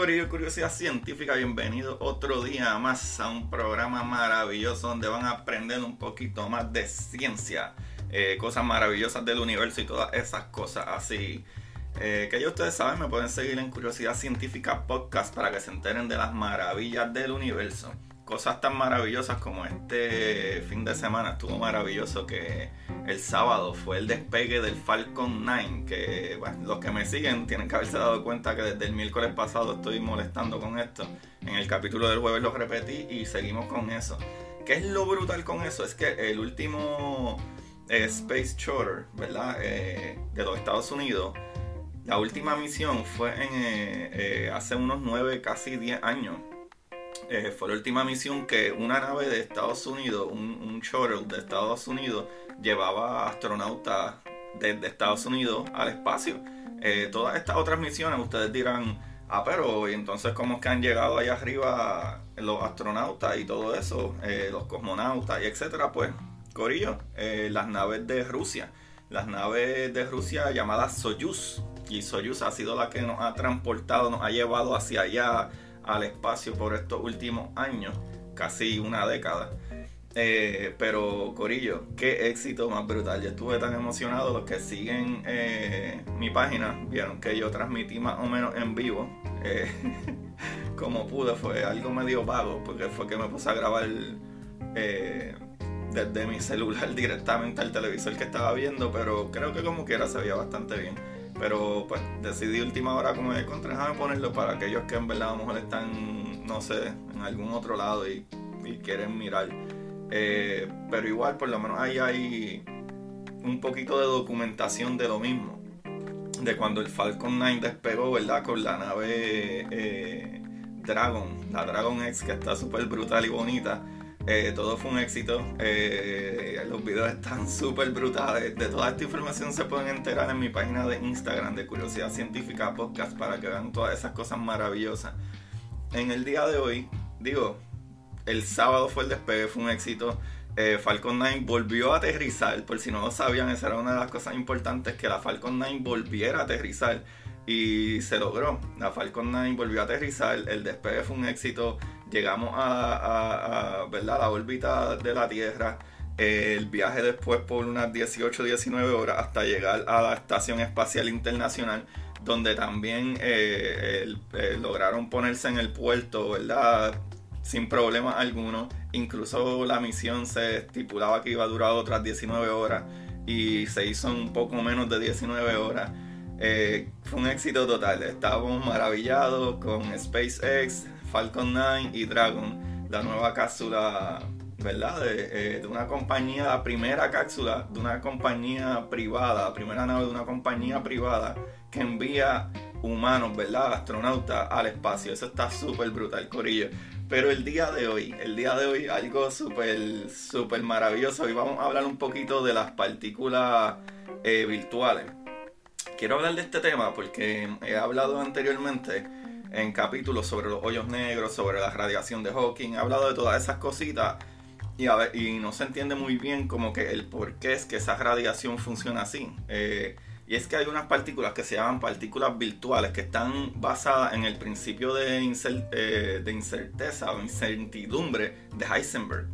Corillo, Curiosidad Científica. Bienvenido otro día más a un programa maravilloso donde van a aprender un poquito más de ciencia, eh, cosas maravillosas del universo y todas esas cosas así. Eh, que ya ustedes saben, me pueden seguir en Curiosidad Científica Podcast para que se enteren de las maravillas del universo. Cosas tan maravillosas como este fin de semana estuvo maravilloso que el sábado fue el despegue del Falcon 9 que los que me siguen tienen que haberse dado cuenta que desde el miércoles pasado estoy molestando con esto en el capítulo del jueves lo repetí y seguimos con eso ¿qué es lo brutal con eso? es que el último eh, Space Shuttle ¿verdad? Eh, de los Estados Unidos la última misión fue eh, hace unos 9 casi 10 años eh, fue la última misión que una nave de Estados Unidos, un, shuttle de Estados Unidos, llevaba astronautas desde Estados Unidos al espacio. Eh, todas estas otras misiones, ustedes dirán, ah, pero ¿y entonces cómo es que han llegado allá arriba los astronautas y todo eso, eh, los cosmonautas y etcétera? Pues, Corillo, las naves de Rusia, las naves de Rusia llamadas Soyuz, y Soyuz ha sido la que nos ha transportado, nos ha llevado hacia allá al espacio por estos últimos años, casi una década. Eh, pero Corillo, qué éxito más brutal. Yo estuve tan emocionado. Los que siguen eh, mi página vieron que yo transmití más o menos en vivo. Eh, como pude, fue algo medio vago porque fue que me puse a grabar desde mi celular directamente al televisor que estaba viendo. Pero creo que como quiera se veía bastante bien. Pero pues decidí última hora como de contra déjame ponerlo para aquellos que en verdad a lo mejor están, no sé, en algún otro lado y, y quieren mirar. Eh, pero igual por lo menos ahí hay un poquito de documentación de lo mismo. De cuando el Falcon 9 despegó, ¿verdad? Con la nave eh, Dragon, la Dragon X que está súper brutal y bonita. Eh, todo fue un éxito. Eh, los videos están súper brutales. De toda esta información se pueden enterar en mi página de Instagram de Curiosidad Científica Podcast para que vean todas esas cosas maravillosas. En el día de hoy, digo, el sábado fue el despegue, fue un éxito. eh, Falcon 9 volvió a aterrizar. Por si no lo sabían, esa era una de las cosas importantes, que la Falcon 9 volviera a aterrizar. Y se logró. La Falcon 9 volvió a aterrizar. El despegue fue un éxito. Llegamos a, ¿verdad? la órbita de la Tierra. el viaje después por unas 18-19 horas hasta llegar a la Estación Espacial Internacional donde también eh, eh, lograron ponerse en el puerto, ¿verdad? Sin problema alguno. Incluso la misión se estipulaba que iba a durar otras 19 horas y se hizo un poco menos de 19 horas. Eh, fue un éxito total. Estábamos maravillados con SpaceX, Falcon 9 y Dragon, la nueva cápsula, ¿verdad? De, de, una compañía, la primera cápsula de una compañía privada, la primera nave de una compañía privada que envía humanos, ¿verdad? Astronautas al espacio. Eso está súper brutal, Corillo. Pero el día de hoy, el día de hoy, algo súper, súper maravilloso. Hoy vamos a hablar un poquito de las partículas eh, virtuales. Quiero hablar de este tema porque he hablado anteriormente en capítulos sobre los hoyos negros, sobre la radiación de Hawking. He hablado de todas esas cositas y, y no se entiende muy bien como que el por qué es que esa radiación funciona así. Eh, y es que hay unas partículas que se llaman partículas virtuales que están basadas en el principio de, eh, de incerteza o incertidumbre de Heisenberg.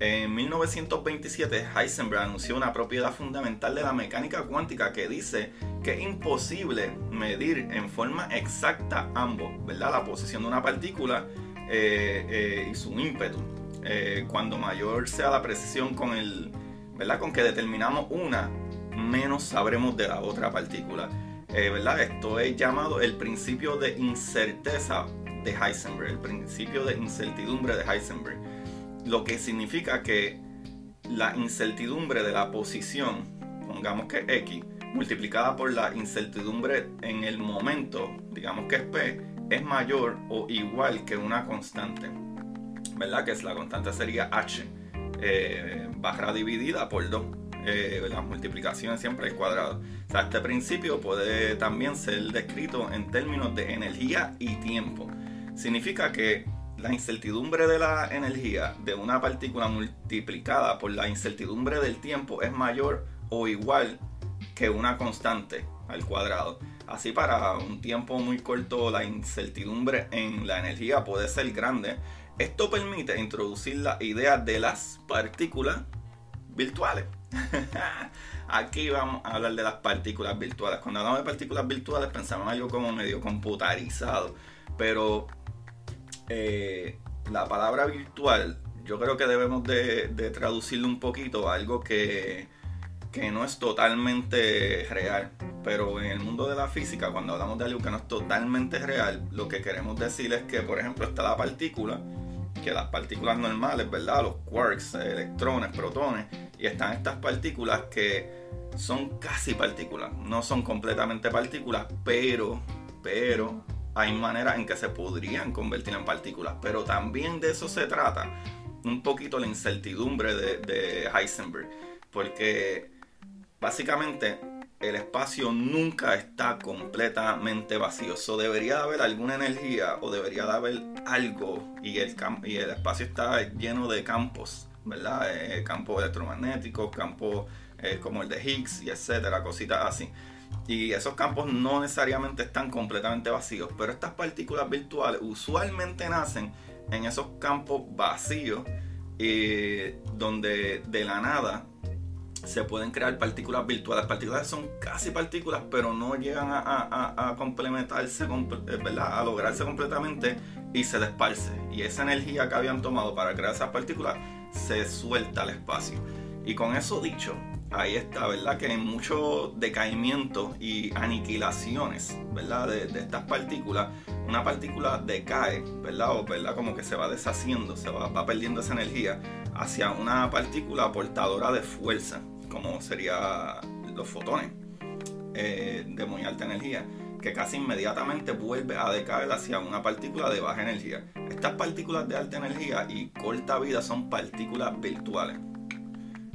En 1927 Heisenberg anunció una propiedad fundamental de la mecánica cuántica que dice que es imposible medir en forma exacta ambos, ¿verdad? La posición de una partícula eh, eh, y su ímpetu. cuando mayor sea la precisión con el, ¿verdad? Con que determinamos una, menos sabremos de la otra partícula. Eh, ¿verdad? Esto es llamado el principio de incerteza de Heisenberg, el principio de incertidumbre de Heisenberg. Lo que significa que la incertidumbre de la posición, pongamos que X, multiplicada por la incertidumbre en el momento, digamos que es P, es mayor o igual que una constante. ¿Verdad? Que es la constante sería H, eh, barra dividida por 2 eh, las multiplicaciones siempre al cuadrado. O sea, este principio puede también ser descrito en términos de energía y tiempo. Significa que la incertidumbre de la energía de una partícula multiplicada por la incertidumbre del tiempo es mayor o igual que una constante al cuadrado. Así para un tiempo muy corto la incertidumbre en la energía puede ser grande. Esto permite introducir la idea de las partículas virtuales. Aquí vamos a hablar de las partículas virtuales. Cuando hablamos de partículas virtuales pensamos en algo como medio computarizado. Pero eh, la palabra virtual yo creo que debemos de, traducirlo un poquito a algo que, que no es totalmente real. Pero en el mundo de la física, cuando hablamos de algo que no es totalmente real, lo que queremos decir es que, por ejemplo, está la partícula que las partículas normales, ¿verdad? Los quarks, electrones, protones, y están estas partículas que son casi partículas, no son completamente partículas, pero, pero hay maneras en que se podrían convertir en partículas, pero también de eso se trata un poquito la incertidumbre de, Heisenberg, porque básicamente el espacio nunca está completamente vacío. So, debería de haber alguna energía o debería de haber algo y el, y el espacio está lleno de campos, ¿verdad? Eh, campos electromagnéticos, campos eh, como el de Higgs y etcétera, cositas así. Y esos campos no necesariamente están completamente vacíos, pero estas partículas virtuales usualmente nacen en esos campos vacíos, eh, donde de la nada se pueden crear partículas virtuales. Partículas son casi partículas, pero no llegan a, complementarse, eh, ¿verdad? a lograrse completamente y se desparce. Y esa energía que habían tomado para crear esas partículas se suelta al espacio. Y con eso dicho, ahí está, ¿verdad? Que hay mucho decaimiento y aniquilaciones, ¿verdad? De, estas partículas. Una partícula decae, ¿verdad? O, ¿verdad? Como que se va deshaciendo, se va, va perdiendo esa energía hacia una partícula portadora de fuerza como sería los fotones eh, de muy alta energía, que casi inmediatamente vuelve a decaer hacia una partícula de baja energía. Estas partículas de alta energía y corta vida son partículas virtuales.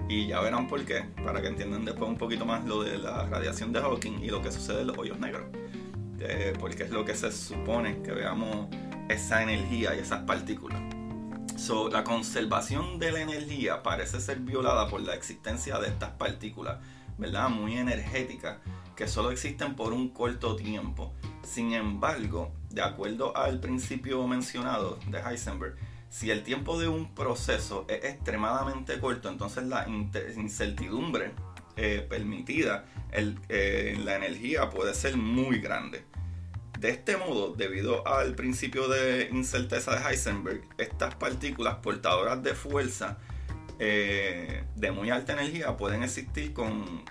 Y ya verán por qué, para que entiendan después un poquito más lo de la radiación de Hawking y lo que sucede en los hoyos negros. Eh, porque es lo que se supone que veamos esa energía y esas partículas. So, la conservación de la energía parece ser violada por la existencia de estas partículas, ¿verdad? Muy energéticas, que solo existen por un corto tiempo. Sin embargo, de acuerdo al principio mencionado de Heisenberg, si el tiempo de un proceso es extremadamente corto, entonces la incertidumbre eh, permitida en eh, la energía puede ser muy grande. De este modo, debido al principio de incerteza de Heisenberg, estas partículas portadoras de fuerza eh, de muy alta energía pueden existir con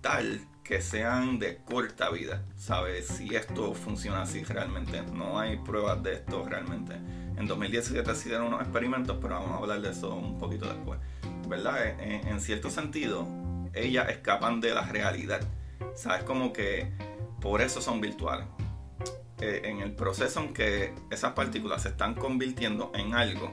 tal que sean de corta vida. ¿Sabes si esto funciona así realmente? No hay pruebas de esto realmente. En 2017 hicieron unos experimentos, pero vamos a hablar de eso un poquito después. ¿Verdad? En, cierto sentido, ellas escapan de la realidad. ¿Sabes? Como que por eso son virtuales. Eh, en el proceso en que esas partículas se están convirtiendo en algo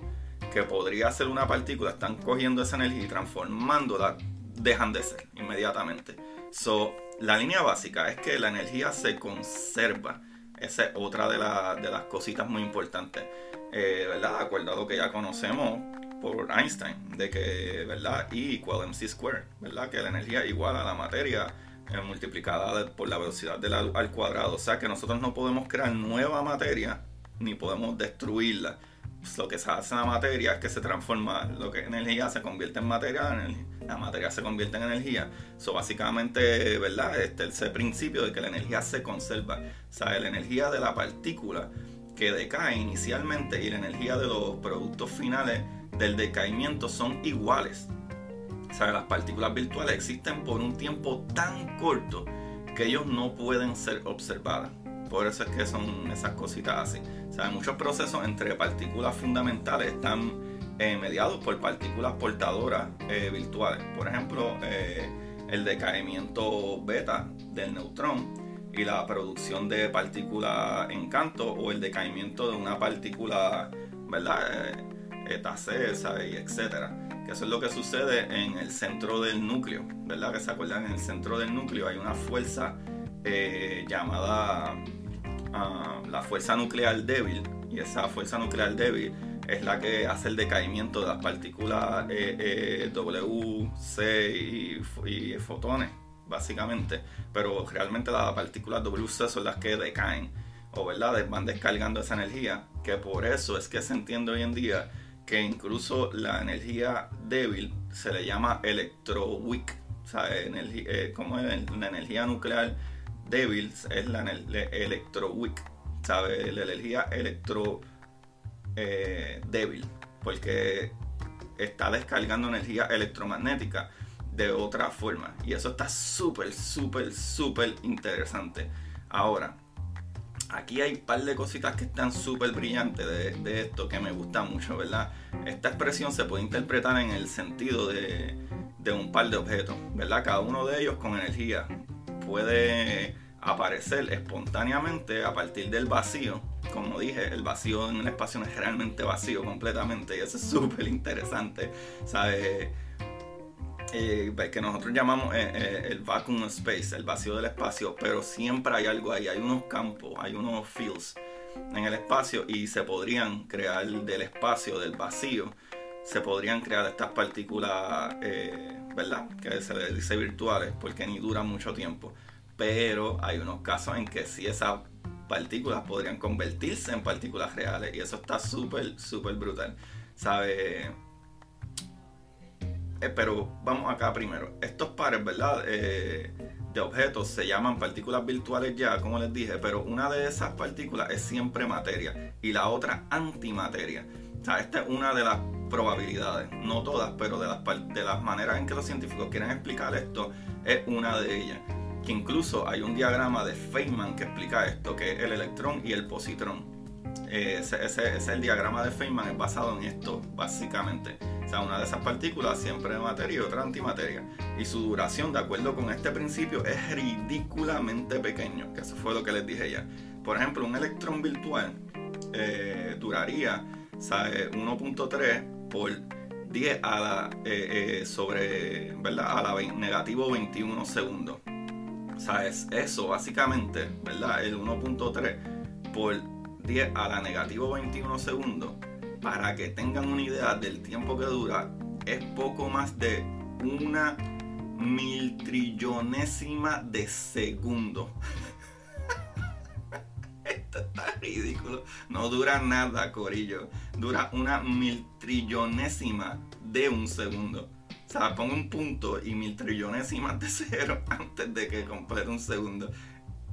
que podría ser una partícula, están cogiendo esa energía y transformándola, dejan de ser inmediatamente. So, la línea básica es que la energía se conserva. Esa es otra de, de las cositas muy importantes. Eh, ¿Verdad? De acuerdo que ya conocemos por Einstein, de que, ¿verdad? E igual mc square, ¿verdad? Que la energía igual a la materia eh, multiplicada por la velocidad del al cuadrado. O sea que nosotros no podemos crear nueva materia ni podemos destruirla. Lo que se hace en la materia es que se transforma, lo que es energía se convierte en materia, la materia se convierte en energía. Eso básicamente, ¿verdad? Este, ese principio de que la energía se conserva. O sea, la energía de la partícula que decae inicialmente y la energía de los productos finales del decaimiento son iguales. O sea, las partículas virtuales existen por un tiempo tan corto que ellos no pueden ser observadas. Por eso es que son esas cositas así. O sea, muchos procesos entre partículas fundamentales están eh, mediados por partículas portadoras eh, virtuales. Por ejemplo, eh, el decaimiento beta del neutrón y la producción de partículas en canto o el decaimiento de una partícula, ¿verdad? eta C, y etcétera que eso es lo que sucede en el centro del núcleo, ¿verdad? Que se acuerdan, en el centro del núcleo hay una fuerza llamada ah, la fuerza nuclear débil, y esa fuerza nuclear débil es la que hace el decaimiento de las partículas eh, eh, W, C y, fotones, básicamente. Pero realmente las partículas WC son las que decaen, o verdad, van descargando esa energía, que por eso es que se entiende hoy en día que incluso la energía débil se le llama electroweak. O sea, eh, como la energía nuclear débil es la electroweak. ¿Sabe? La energía electro eh, débil. Porque está descargando energía electromagnética de otra forma. Y eso está súper, súper, súper interesante. Ahora, aquí hay un par de cositas que están súper brillantes de, esto que me gusta mucho, ¿verdad? Esta expresión se puede interpretar en el sentido de, un par de objetos, ¿verdad? Cada uno de ellos con energía puede aparecer espontáneamente a partir del vacío. Como dije, el vacío en el espacio es realmente vacío completamente y eso es súper interesante, ¿sabes? Eh, que nosotros llamamos eh, eh, el vacuum space, el vacío del espacio, pero siempre hay algo ahí, hay unos campos, hay unos fields en el espacio y se podrían crear del espacio, del vacío, se podrían crear estas partículas, ¿verdad? Que se les dice virtuales porque ni duran mucho tiempo, pero hay unos casos en que sí esas partículas podrían convertirse en partículas reales y eso está súper, súper brutal, ¿sabes? Eh, pero vamos acá primero. Estos pares, ¿verdad? Eh, de objetos se llaman partículas virtuales ya, como les dije, pero una de esas partículas es siempre materia y la otra antimateria. O sea, esta es una de las probabilidades, no todas, pero de las, de las maneras en que los científicos quieren explicar esto, es una de ellas. Que incluso hay un diagrama de Feynman que explica esto, que es el electrón y el positrón. Eh, ese, ese, es el diagrama de Feynman, es basado en esto, básicamente sea, una de esas partículas siempre de materia y otra antimateria. Y su duración, de acuerdo con este principio, es ridículamente pequeño, que eso fue lo que les dije ya. Por ejemplo, un electrón virtual eh, duraría 1.3 por 10 a la eh, eh, sobre, ¿verdad? A la negativo 21 segundos. O sea, es eso básicamente, ¿verdad? El 1.3 por 10 a la negativo 21 segundos para que tengan una idea del tiempo que dura, es poco más de una mil trillonésima de segundo. Esto está ridículo. No dura nada, Corillo. Dura una mil trillonésima de un segundo. O sea, pongo un punto y mil trillonésimas de cero antes de que complete un segundo.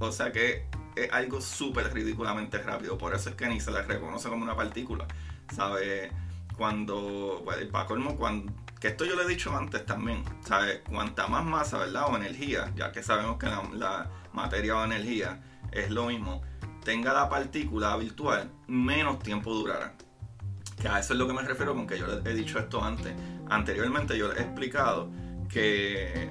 O sea que es algo súper ridículamente rápido. Por eso es que ni se le reconoce como una partícula. ¿Sabes? Cuando, pues, para colmo, cuando, que esto yo lo he dicho antes también, ¿sabes? Cuanta más masa, ¿verdad? O energía, ya que sabemos que la, la materia o energía es lo mismo, tenga la partícula virtual, menos tiempo durará. Que a eso es lo que me refiero con que yo les he dicho esto antes. Anteriormente yo les he explicado que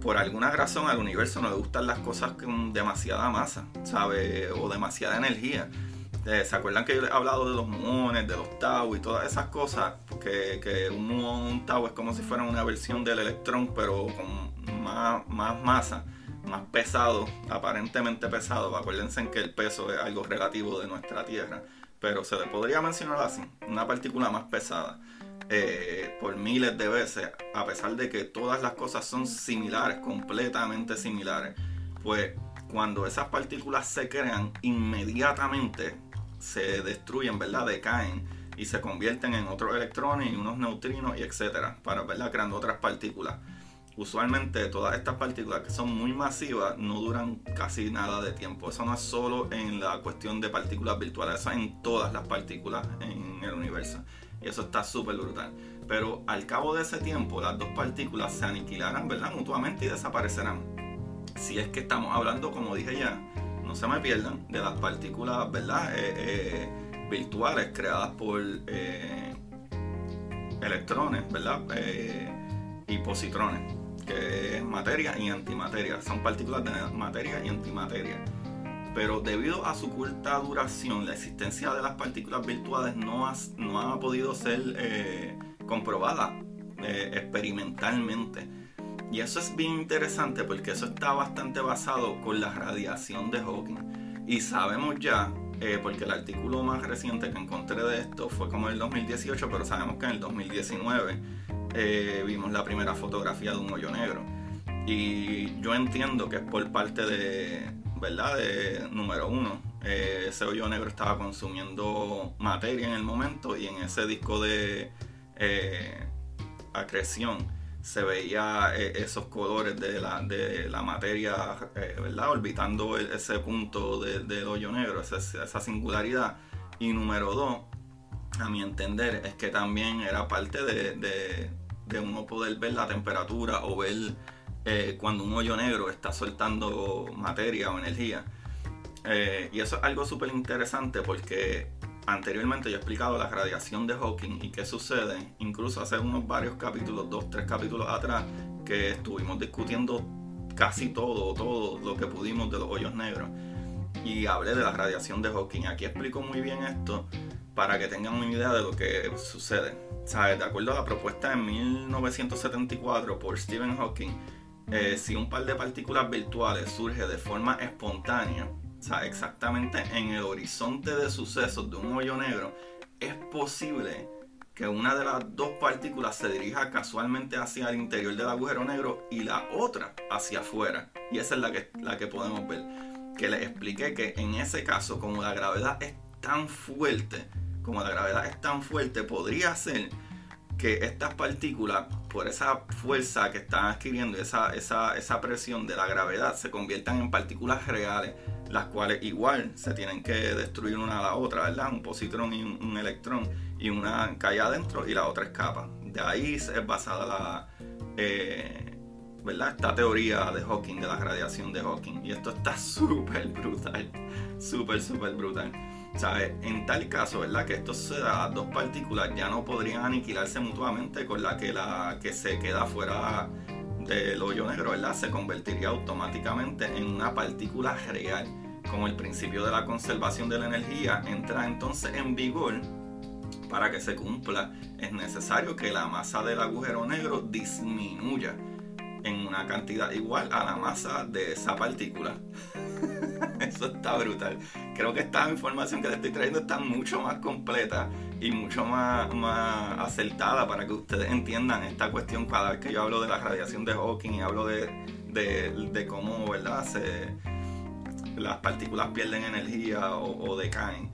por alguna razón al universo no le gustan las cosas con demasiada masa, ¿sabe? O demasiada energía. Eh, ¿Se acuerdan que yo les he hablado de los muones, de los tau y todas esas cosas? Que, que un muón, un tau es como si fuera una versión del electrón, pero con más, más masa, más pesado, aparentemente pesado. Acuérdense que el peso es algo relativo de nuestra Tierra pero se le podría mencionar así, una partícula más pesada. Eh, por miles de veces, a pesar de que todas las cosas son similares, completamente similares, pues cuando esas partículas se crean, inmediatamente se destruyen, ¿verdad? Decaen y se convierten en otros electrones y unos neutrinos y etcétera, para, ¿verdad? Creando otras partículas usualmente todas estas partículas que son muy masivas no duran casi nada de tiempo. Eso no es solo en la cuestión de partículas virtuales, eso es en todas las partículas en el universo. Y eso está súper brutal. Pero al cabo de ese tiempo, las dos partículas se aniquilarán, ¿verdad? Mutuamente y desaparecerán. Si es que estamos hablando, como dije ya, no se me pierdan, de las partículas, ¿verdad? Eh, eh, virtuales creadas por eh, electrones, ¿verdad? y positrones que es materia y antimateria. Son partículas de materia y antimateria. Pero debido a su corta duración, la existencia de las partículas virtuales no ha, no ha podido ser eh, comprobada eh, experimentalmente. Y eso es bien interesante porque eso está bastante basado con la radiación de Hawking. Y sabemos ya, eh, porque el artículo más reciente que encontré de esto fue como en el 2018, pero sabemos que en el 2019 eh, vimos la primera fotografía de un hoyo negro. Y yo entiendo que es por parte de, ¿verdad? De número uno. Eh, ese hoyo negro estaba consumiendo materia en el momento y en ese disco de eh, acreción se veía esos colores de la, de la materia, ¿verdad? Orbitando ese punto del hoyo negro, esa, esa singularidad. Y número dos, a mi entender, es que también era parte de, de uno poder ver la temperatura o ver eh, cuando un hoyo negro está soltando materia o energía. Eh, y eso es algo súper interesante porque anteriormente yo he explicado la radiación de Hawking y qué sucede, incluso hace unos varios capítulos, dos, tres capítulos atrás, que estuvimos discutiendo casi todo, todo lo que pudimos de los hoyos negros. Y hablé de la radiación de Hawking. Aquí explico muy bien esto para que tengan una idea de lo que sucede. De acuerdo a la propuesta en 1974 por Stephen Hawking, eh, si un par de partículas virtuales surge de forma espontánea, exactamente en el horizonte de sucesos de un hoyo negro, es posible que una de las dos partículas se dirija casualmente hacia el interior del agujero negro y la otra hacia afuera. Y esa es la que, la que podemos ver. Que les expliqué que en ese caso, como la gravedad es tan fuerte, como la gravedad es tan fuerte, podría ser que estas partículas, por esa fuerza que están adquiriendo, esa, esa, esa presión de la gravedad, se conviertan en partículas reales, las cuales igual se tienen que destruir una a la otra, ¿verdad? Un positrón y un, electrón, y una cae adentro y la otra escapa. De ahí es basada la, eh, ¿verdad? Esta teoría de Hawking, de la radiación de Hawking. Y esto está súper brutal, súper, súper brutal. En tal caso, ¿verdad? Que esto se da, dos partículas ya no podrían aniquilarse mutuamente con la que la que se queda fuera del hoyo negro, ¿verdad? Se convertiría automáticamente en una partícula real. Como el principio de la conservación de la energía entra entonces en vigor, para que se cumpla, es necesario que la masa del agujero negro disminuya en una cantidad igual a la masa de esa partícula. Eso está brutal. Creo que esta información que te estoy trayendo está mucho más completa y mucho más, más acertada para que ustedes entiendan esta cuestión cada vez que yo hablo de la radiación de Hawking y hablo de, de, cómo, ¿verdad? Las partículas pierden energía o, decaen.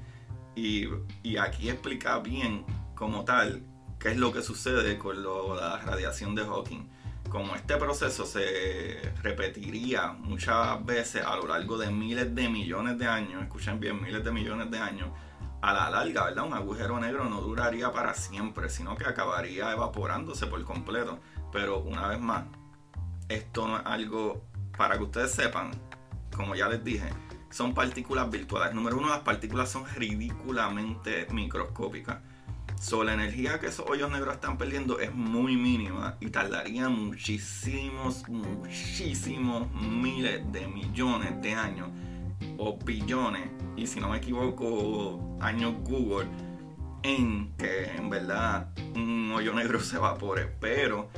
Y, y, aquí explica bien como tal qué es lo que sucede con la radiación de Hawking como este proceso se repetiría muchas veces a lo largo de miles de millones de años, escuchen bien, miles de millones de años, a la larga, ¿verdad? Un agujero negro no duraría para siempre, sino que acabaría evaporándose por completo. Pero una vez más, esto no es algo, para que ustedes sepan, como ya les dije, son partículas virtuales. Número uno, las partículas son ridículamente microscópicas. So, la energía que esos hoyos negros están perdiendo es muy mínima y tardaría muchísimos, muchísimos miles de millones de años o billones, y si no me equivoco, años Google, en que en verdad un hoyo negro se evapore. Pero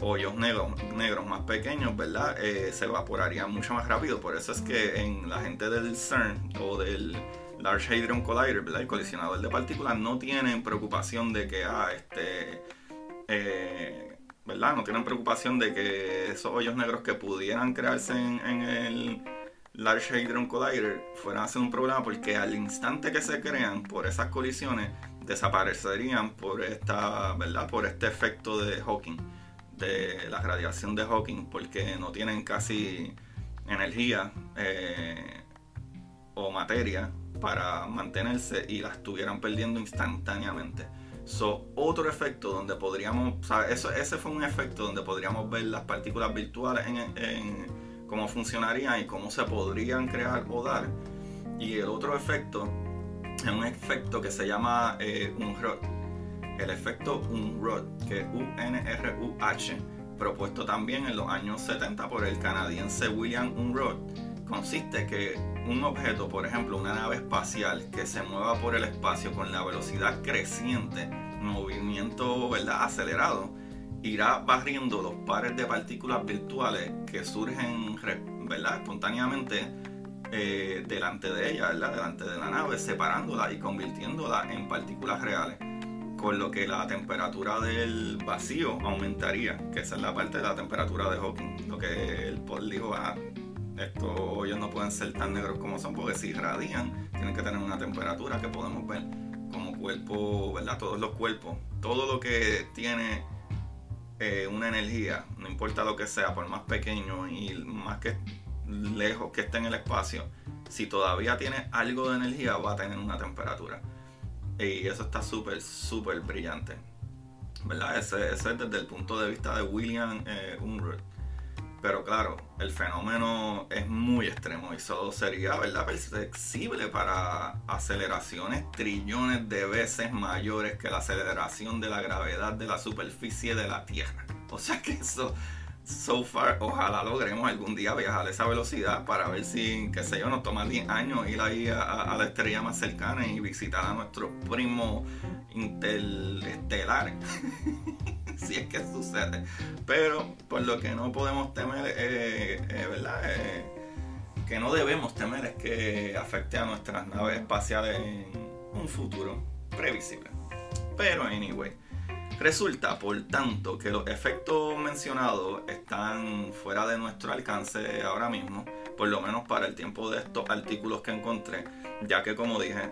hoyos negros, negros más pequeños, ¿verdad? Eh, se evaporarían mucho más rápido. Por eso es que en la gente del CERN o del Large Hadron Collider, ¿verdad? el colisionador de partículas, no tienen preocupación de que, ah, este, eh, ¿verdad? No tienen preocupación de que esos hoyos negros que pudieran crearse en, el Large Hadron Collider fueran a ser un problema porque al instante que se crean por esas colisiones, desaparecerían por esta, ¿verdad? Por este efecto de Hawking, de la radiación de Hawking, porque no tienen casi energía eh, o materia para mantenerse y la estuvieran perdiendo instantáneamente. So, otro efecto donde podríamos, ese fue un efecto donde podríamos ver las partículas virtuales en, cómo funcionarían y cómo se podrían crear o dar. Y el otro efecto es un efecto que se llama eh. El efecto Unruh, que es U-N-R-U-H, propuesto también en los años 70 por el canadiense William Unruh, consiste que un objeto, por ejemplo una nave espacial que se mueva por el espacio con la velocidad creciente, movimiento ¿verdad? acelerado, irá barriendo los pares de partículas virtuales que surgen ¿verdad? espontáneamente eh, delante de ella, ¿verdad? delante de la nave, separándola y convirtiéndola en partículas reales. Con lo que la temperatura del vacío aumentaría, que esa es la parte de la temperatura de Hawking. Lo que el Paul dijo, ah, estos hoyos no pueden ser tan negros como son porque si radian tienen que tener una temperatura que podemos ver como cuerpo, ¿verdad? Todos los cuerpos, todo lo que tiene eh, una energía, no importa lo que sea, por más pequeño y más que lejos que esté en el espacio, si todavía tiene algo de energía va a tener una temperatura. Y eso está súper, súper brillante. ¿Verdad? Ese, es desde el punto de vista de William eh. Pero claro, el fenómeno es muy extremo y solo sería ¿verdad? perceptible para aceleraciones trillones de veces mayores que la aceleración de la gravedad de la superficie de la Tierra. O sea que eso, so far, ojalá logremos algún día viajar a esa velocidad para ver si, qué sé yo, nos toma 10 años ir ahí a, la estrella más cercana y visitar a nuestros primos interestelares. si es que sucede. Pero por lo que no podemos temer, eh, eh, ¿verdad? Eh, que no debemos temer es que afecte a nuestras naves espaciales en un futuro previsible. Pero anyway, resulta por tanto que los efectos mencionados están fuera de nuestro alcance ahora mismo, por lo menos para el tiempo de estos artículos que encontré, ya que como dije,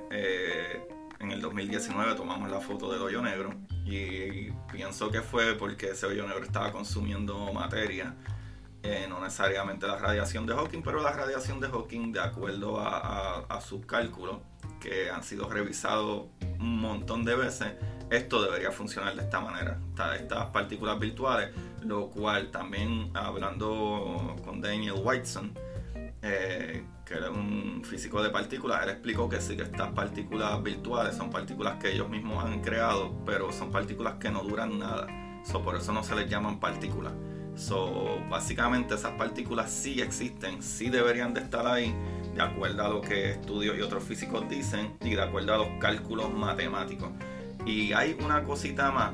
en el 2019 tomamos la foto del hoyo negro y pienso que fue porque ese hoyo negro estaba consumiendo materia, eh, no necesariamente la radiación de Hawking, pero la radiación de Hawking de acuerdo a, sus cálculos que han sido revisados un montón de veces, esto debería funcionar de esta manera, estas partículas virtuales, lo cual también hablando con Daniel Whiteson, eh, que era un físico de partículas, él explicó que sí, que estas partículas virtuales son partículas que ellos mismos han creado, pero son partículas que no duran nada. So, por eso no se les llaman partículas. So, básicamente esas partículas sí existen, sí deberían de estar ahí, de acuerdo a lo que estudios y otros físicos dicen y de acuerdo a los cálculos matemáticos. Y hay una cosita más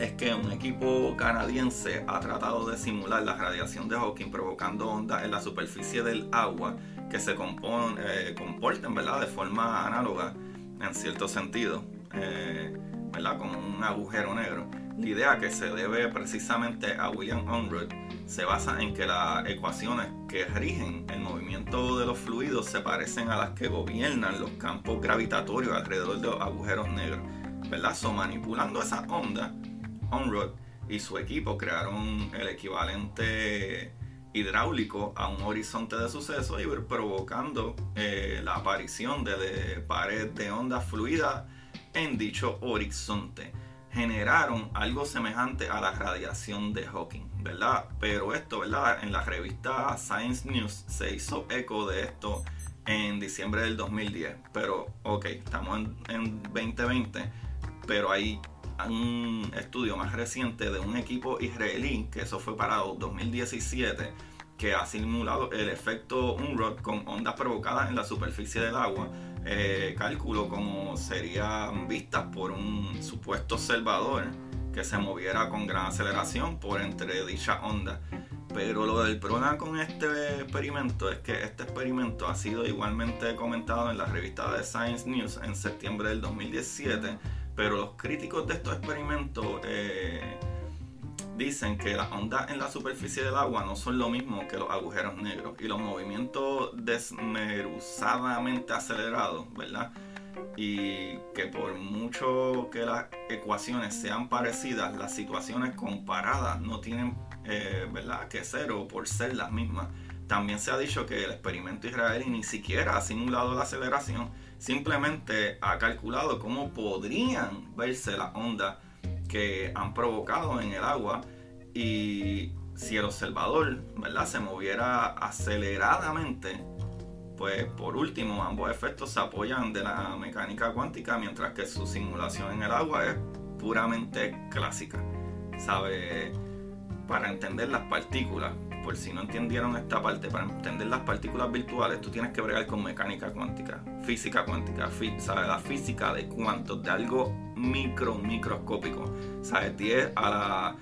es que un equipo canadiense ha tratado de simular la radiación de Hawking provocando ondas en la superficie del agua que se eh, comporten ¿verdad? de forma análoga en cierto sentido, eh, ¿verdad? como un agujero negro. La idea que se debe precisamente a William Unruh se basa en que las ecuaciones que rigen el movimiento de los fluidos se parecen a las que gobiernan los campos gravitatorios alrededor de los agujeros negros. ¿verdad? So, manipulando esa onda, Unruh y su equipo crearon el equivalente hidráulico a un horizonte de sucesos y provocando eh, la aparición de, de pared de onda fluida en dicho horizonte. Generaron algo semejante a la radiación de Hawking, ¿verdad? Pero esto, ¿verdad? En la revista Science News se hizo eco de esto en diciembre del 2010. Pero, ok, estamos en, en 2020, pero hay un estudio más reciente de un equipo israelí, que eso fue para 2017, que ha simulado el efecto Unrod con ondas provocadas en la superficie del agua. Eh, cálculo como serían vistas por un supuesto observador que se moviera con gran aceleración por entre dicha onda. Pero lo del problema con este experimento es que este experimento ha sido igualmente comentado en la revista de Science News en septiembre del 2017 pero los críticos de estos experimentos eh, dicen que las ondas en la superficie del agua no son lo mismo que los agujeros negros y los movimientos desmeruzadamente acelerados, ¿verdad? Y que por mucho que las ecuaciones sean parecidas, las situaciones comparadas no tienen, eh, ¿verdad?, que ser o por ser las mismas. También se ha dicho que el experimento israelí ni siquiera ha simulado la aceleración, simplemente ha calculado cómo podrían verse las ondas que han provocado en el agua y si el observador ¿verdad? se moviera aceleradamente, pues por último ambos efectos se apoyan de la mecánica cuántica mientras que su simulación en el agua es puramente clásica. ¿Sabe? Para entender las partículas, por si no entendieron esta parte, para entender las partículas virtuales, tú tienes que bregar con mecánica cuántica, física cuántica, ¿sabes? la física de cuántos, de algo micro, microscópico, ¿sabes? 10 a la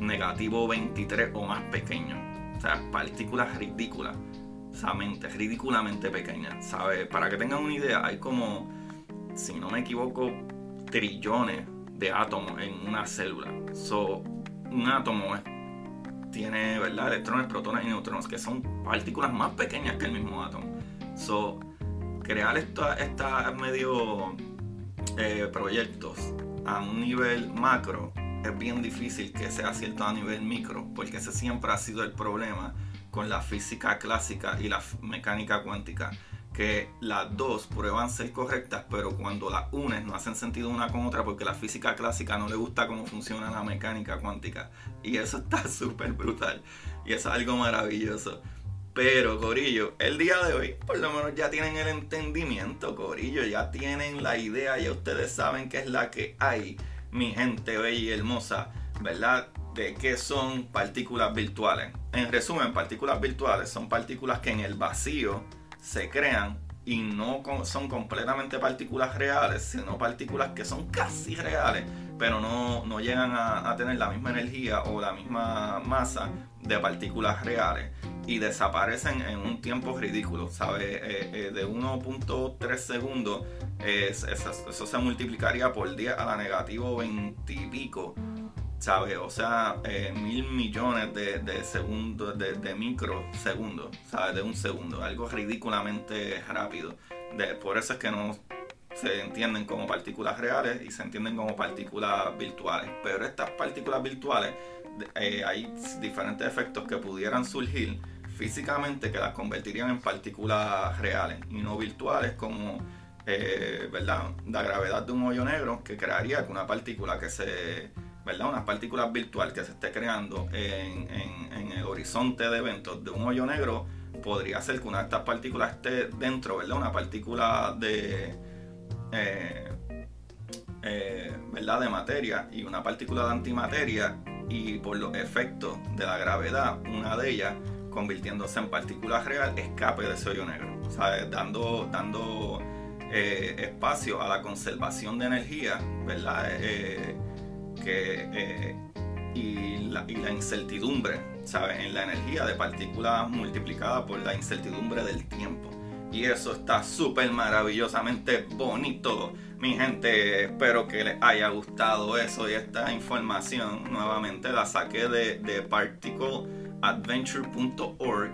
negativo 23 o más pequeño, o sea, partículas ridículas, mente ridículamente pequeñas, ¿sabes? Para que tengan una idea, hay como, si no me equivoco, trillones de átomos en una célula. So, un átomo es tiene ¿verdad? electrones, protones y neutrones, que son partículas más pequeñas que el mismo átomo. So, crear estos medio eh, proyectos a un nivel macro es bien difícil que sea cierto a nivel micro, porque ese siempre ha sido el problema con la física clásica y la mecánica cuántica que las dos prueban ser correctas, pero cuando las unes no hacen sentido una con otra porque la física clásica no le gusta cómo funciona la mecánica cuántica. Y eso está súper brutal. Y eso es algo maravilloso. Pero, Corillo, el día de hoy, por lo menos ya tienen el entendimiento, Corillo, ya tienen la idea, ya ustedes saben qué es la que hay, mi gente bella y hermosa, ¿verdad? De qué son partículas virtuales. En resumen, partículas virtuales son partículas que en el vacío se crean y no son completamente partículas reales, sino partículas que son casi reales, pero no, llegan a, tener la misma energía o la misma masa de partículas reales y desaparecen en un tiempo ridículo, ¿sabes? Eh, eh, de 1.3 segundos, eso, se multiplicaría por 10 a la negativo 20 y pico ¿sabes? O sea, eh, mil millones de, segundos, de, microsegundos, ¿sabes? De un segundo, algo ridículamente rápido. por eso es que no se entienden como partículas reales y se entienden como partículas virtuales. Pero estas partículas virtuales, eh, hay diferentes efectos que pudieran surgir físicamente que las convertirían en partículas reales y no virtuales como... Eh, ¿verdad? La gravedad de un hoyo negro que crearía que una partícula que se ¿verdad? Una partícula virtual que se esté creando en, el horizonte de eventos de un hoyo negro, podría ser que una de estas partículas esté dentro, ¿verdad? Una partícula de, eh, eh, ¿verdad? De materia y una partícula de antimateria y por los efectos de la gravedad, una de ellas convirtiéndose en partícula real, escape de ese hoyo negro, ¿sabes? Dando, dando eh, espacio a la conservación de energía, ¿verdad? Y, la, incertidumbre, ¿sabes? En la energía de partículas multiplicada por la incertidumbre del tiempo. Y eso está súper maravillosamente bonito. Mi gente, espero que les haya gustado eso y esta información nuevamente la saqué de, de particleadventure.org,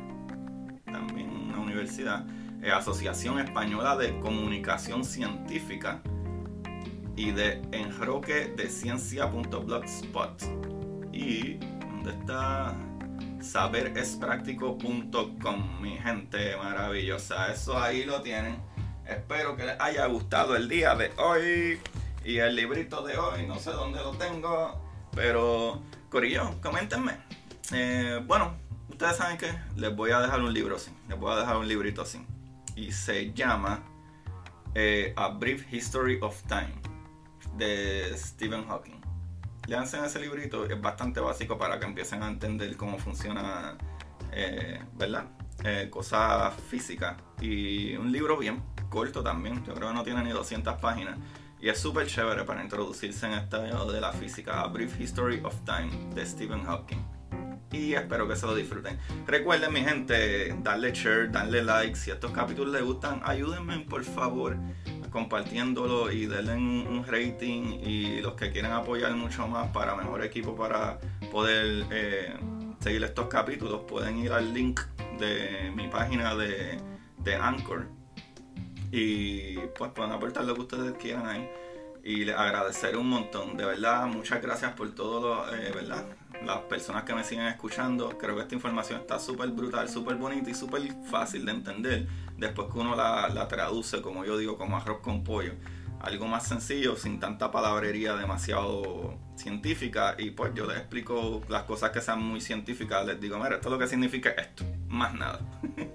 también una universidad, eh, Asociación Española de Comunicación Científica y de enroque de ciencia.blogspot. Y donde está saberespráctico.com, mi gente maravillosa. Eso ahí lo tienen. Espero que les haya gustado el día de hoy y el librito de hoy. No sé dónde lo tengo, pero Corillo, coméntenme. Eh, bueno, ustedes saben que les voy a dejar un libro así. Les voy a dejar un librito así. Y se llama eh, A Brief History of Time de Stephen Hawking leanse ese librito, es bastante básico para que empiecen a entender cómo funciona, eh, ¿verdad? Eh, cosas físicas. Y un libro bien corto también, yo creo que no tiene ni 200 páginas. Y es súper chévere para introducirse en este de la física, A Brief History of Time de Stephen Hawking. Y espero que se lo disfruten. Recuerden, mi gente, darle share, darle like. Si estos capítulos les gustan, ayúdenme por favor compartiéndolo y denle un, rating y los que quieran apoyar mucho más para mejor equipo para poder eh, seguir estos capítulos pueden ir al link de mi página de, de Anchor y pues pueden aportar lo que ustedes quieran ahí y les agradeceré un montón de verdad muchas gracias por todo lo eh, verdad las personas que me siguen escuchando. Creo que esta información está súper brutal, súper bonita y súper fácil de entender después que uno la, traduce, como yo digo, como arroz con pollo. Algo más sencillo, sin tanta palabrería demasiado científica. Y pues yo les explico las cosas que sean muy científicas. Les digo, mira, esto es lo que significa esto. Más nada.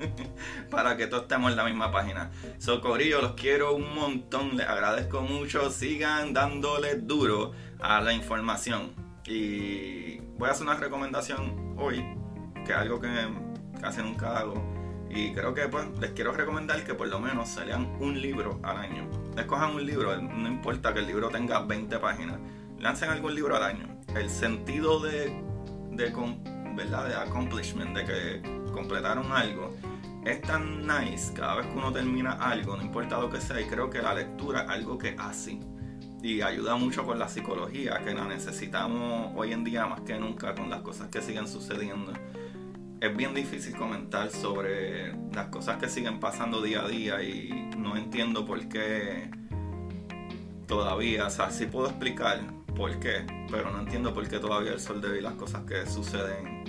Para que todos estemos en la misma página. Socorrillo, los quiero un montón. Les agradezco mucho. Sigan dándole duro a la información. Y voy a hacer una recomendación hoy, que es algo que casi nunca hago. Y creo que pues les quiero recomendar que por lo menos se lean un libro al año. Escojan un libro, no importa que el libro tenga 20 páginas. Lancen algún libro al año. El sentido de, de, ¿verdad? de accomplishment, de que completaron algo, es tan nice cada vez que uno termina algo, no importa lo que sea. Y creo que la lectura es algo que hace y ayuda mucho con la psicología que la necesitamos hoy en día más que nunca con las cosas que siguen sucediendo. Es bien difícil comentar sobre las cosas que siguen pasando día a día y no entiendo por qué todavía, o sea, sí puedo explicar por qué, pero no entiendo por qué todavía el sol de y las cosas que suceden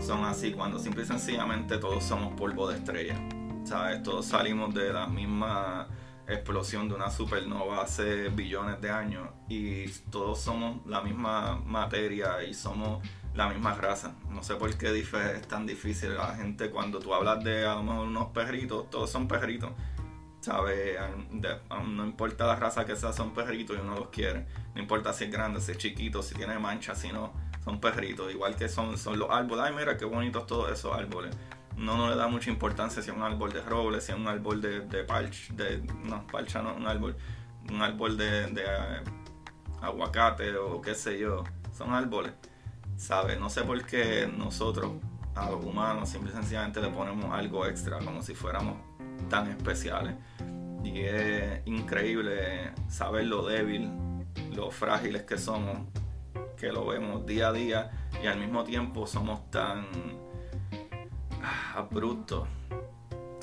son así, cuando simple y sencillamente todos somos polvo de estrella, ¿sabes? Todos salimos de la misma explosión de una supernova hace billones de años y todos somos la misma materia y somos la misma raza. No sé por qué es tan difícil la gente cuando tú hablas de unos perritos, todos son perritos. ¿Sabes? No importa la raza que sea, son perritos y uno los quiere. No importa si es grande, si es chiquito, si tiene manchas, si no, son perritos. Igual que son, son los árboles. Ay, mira qué bonitos todos esos árboles no, no le da mucha importancia si es un árbol de roble, si es un árbol de, de de, no, parcha no, un árbol, un árbol de, de eh, aguacate o qué sé yo, son árboles, ¿sabes? No sé por qué nosotros, a los humanos, simple y sencillamente le ponemos algo extra, como si fuéramos tan especiales. Y es increíble saber lo débil, lo frágiles que somos, que lo vemos día a día y al mismo tiempo somos tan abrupto.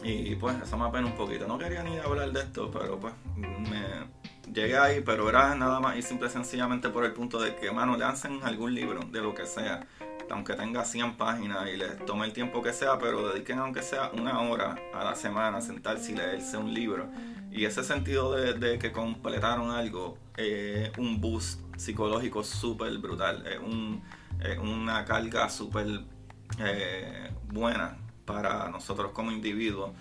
Y pues eso me apena un poquito. No quería ni hablar de esto, pero pues me llegué ahí, pero era nada más y simple sencillamente por el punto de que, mano, le algún libro, de lo que sea, aunque tenga 100 páginas y les tome el tiempo que sea, pero dediquen aunque sea una hora a la semana a sentarse y leerse un libro. Y ese sentido de, que completaron algo, es un boost psicológico súper brutal, es un, una carga súper eh, buena para nosotros como individuos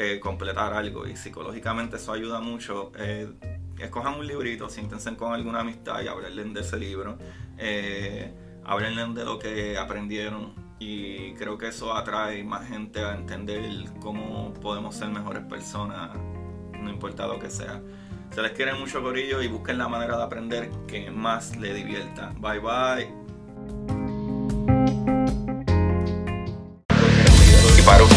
eh, completar algo y psicológicamente eso ayuda mucho. Eh, escojan un librito, siéntense con alguna amistad y hablen de ese libro, eh, de lo que aprendieron y creo que eso atrae más gente a entender cómo podemos ser mejores personas, no importa lo que sea. Se les quiere mucho corillo y busquen la manera de aprender que más le divierta. Bye bye.